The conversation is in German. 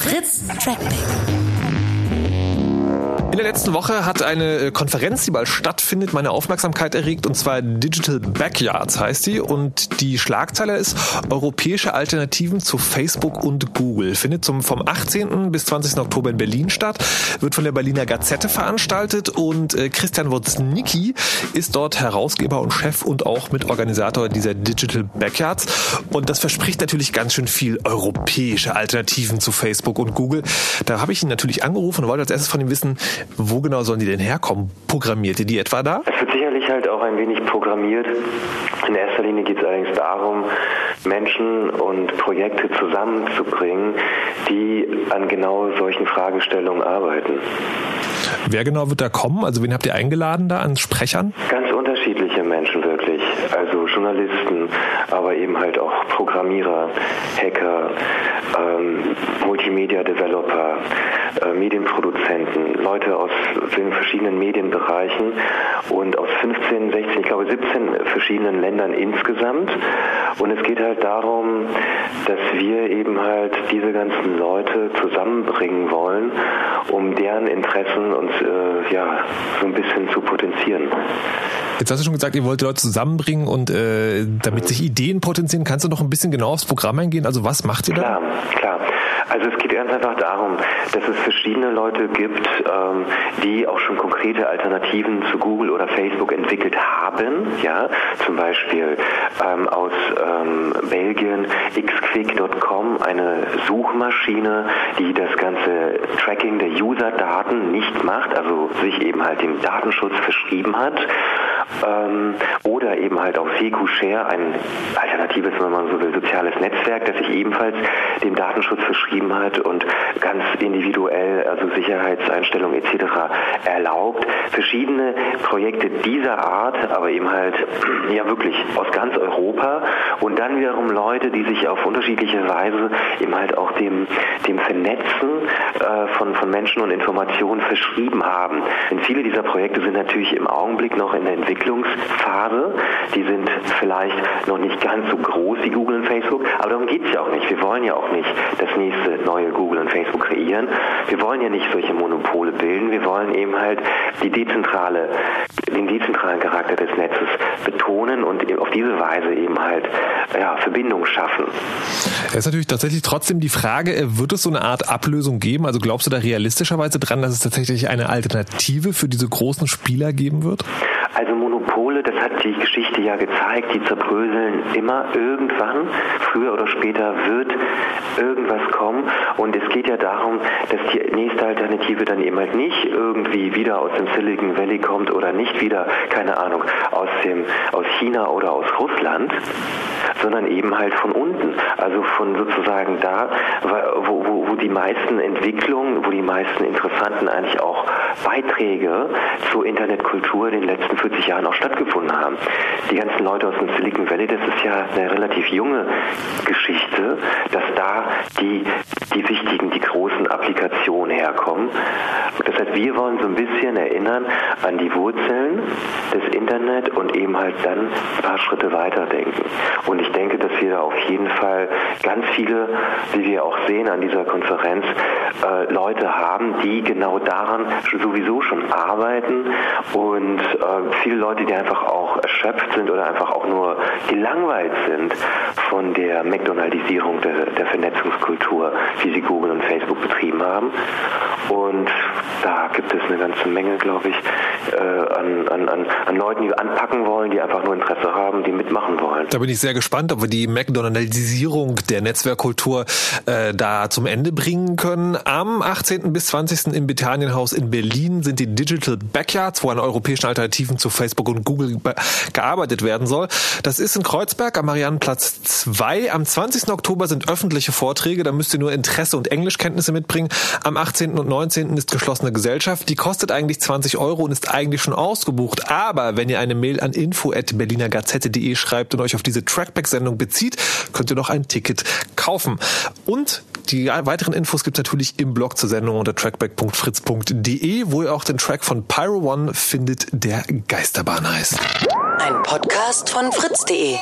Fritz Trackback. In der letzten Woche hat eine äh, Konferenz, die bald stattfindet, meine Aufmerksamkeit erregt und zwar Digital Backyards heißt die und die Schlagzeile ist Europäische Alternativen zu Facebook und Google. Findet zum, vom 18. bis 20. Oktober in Berlin statt, wird von der Berliner Gazette veranstaltet und äh, Christian Woznicki ist dort Herausgeber und Chef und auch Mitorganisator dieser Digital Backyards und das verspricht natürlich ganz schön viel europäische Alternativen zu Facebook und Google. Da habe ich ihn natürlich angerufen und wollte als erstes von ihm wissen, wo genau sollen die denn herkommen? Programmiert ihr die etwa da? Es wird sicherlich halt auch ein wenig programmiert. In erster Linie geht es allerdings darum, Menschen und Projekte zusammenzubringen, die an genau solchen Fragestellungen arbeiten. Wer genau wird da kommen? Also wen habt ihr eingeladen da an Sprechern? Ganz unterschiedliche Menschen wirklich. Also Journalisten, aber eben halt auch Programmierer, Hacker, ähm, Multimedia-Developer, äh, Medienproduzenten, Leute aus den verschiedenen Medienbereichen und aus 15, 16, ich glaube 17 verschiedenen Ländern insgesamt. Und es geht halt darum, dass wir eben halt diese ganzen Leute zusammenbringen wollen, um deren Interessen uns äh, ja so ein bisschen zu potenzieren. Jetzt hast du schon gesagt, ihr wollt Leute zusammenbringen und äh, damit sich Ideen potenzieren. Kannst du noch ein bisschen genau aufs Programm eingehen? Also was macht ihr da? Klar, klar. Also es geht ganz einfach darum, dass es verschiedene Leute gibt, ähm, die auch schon konkrete Alternativen zu Google oder Facebook entwickelt haben. Ja, zum Beispiel ähm, aus ähm, Belgien xquick.com, eine Suchmaschine, die das ganze Tracking der User-Daten nicht macht, also sich eben halt dem Datenschutz verschrieben hat ähm, oder eben halt auch SecuShare, ein alternatives, wenn man so will, soziales Netzwerk, das sich ebenfalls dem Datenschutz verschrieben hat und ganz individuell, also Sicherheitseinstellungen etc. erlaubt. Verschiedene Projekte dieser Art, aber eben halt ja wirklich aus ganz Europa und dann wiederum Leute, die sich auf unterschiedliche Weise eben halt auch dem, dem Vernetzen äh, von, von Menschen und Informationen verschrieben haben. Denn viele dieser Projekte sind natürlich im Augenblick noch in der Entwicklungsphase. Die sind vielleicht noch nicht ganz so groß wie Google und Facebook, aber darum geht es ja auch nicht. Wir wollen ja auch nicht das nächste neue Google und Facebook kreieren. Wir wollen ja nicht solche Monopole bilden. Wir wollen eben halt die dezentrale, den dezentralen Charakter des Netzes betonen und auf diese Weise eben halt ja, Verbindung schaffen. Es ist natürlich tatsächlich trotzdem die Frage, äh, wird es so eine Art Ablösung geben? Also glaubst du da realistischerweise dran, dass es tatsächlich eine Alternative für diese großen Spieler geben wird? Also who Monopole, das hat die Geschichte ja gezeigt, die zerbröseln immer. Irgendwann, früher oder später wird irgendwas kommen. Und es geht ja darum, dass die nächste Alternative dann eben halt nicht irgendwie wieder aus dem Silicon Valley kommt oder nicht wieder, keine Ahnung, aus dem aus China oder aus Russland, sondern eben halt von unten, also von sozusagen da, wo, wo, wo die meisten Entwicklungen, wo die meisten interessanten eigentlich auch Beiträge zur Internetkultur in den letzten 40 Jahren auch stattgefunden haben. Die ganzen Leute aus dem Silicon Valley, das ist ja eine relativ junge Geschichte, dass da die, die wichtigen, die großen Applikationen herkommen. Das heißt, wir wollen so ein bisschen erinnern an die Wurzeln des Internet und eben halt dann ein paar Schritte weiterdenken. Und ich denke, dass wir da auf jeden Fall ganz viele, wie wir auch sehen an dieser Konferenz, äh, Leute haben, die genau daran sowieso schon arbeiten und äh, viele Leute, die einfach auch erschöpft sind oder einfach auch nur gelangweilt sind von der McDonaldisierung der, der Vernetzungskultur, wie sie Google und Facebook betrieben haben. Und da gibt es eine ganze Menge, glaube ich, äh, an, an, an, an Leuten, die anpacken wollen, die einfach nur Interesse haben, die mitmachen wollen. Da bin ich sehr gespannt, ob wir die McDonaldisierung der Netzwerkkultur äh, da zum Ende bringen können. Am 18. bis 20. im Betanienhaus in Berlin sind die Digital Backyards, wo an europäischen Alternativen zu Facebook und Google gearbeitet werden soll. Das ist in Kreuzberg am Mariannenplatz 2. Am 20. Oktober sind öffentliche Vorträge, da müsst ihr nur Interesse und Englischkenntnisse mitbringen. Am 18. und 19. ist geschlossene Gesellschaft. Die kostet eigentlich 20 Euro und ist eigentlich schon ausgebucht. Aber wenn ihr eine Mail an info@berlinergazette.de schreibt und euch auf diese Trackback-Sendung bezieht, könnt ihr noch ein Ticket kaufen. Und die weiteren Infos gibt es natürlich im Blog zur Sendung unter trackback.fritz.de, wo ihr auch den Track von Pyro One findet, der Geisterbahn heißt. Ein Podcast von fritz.de.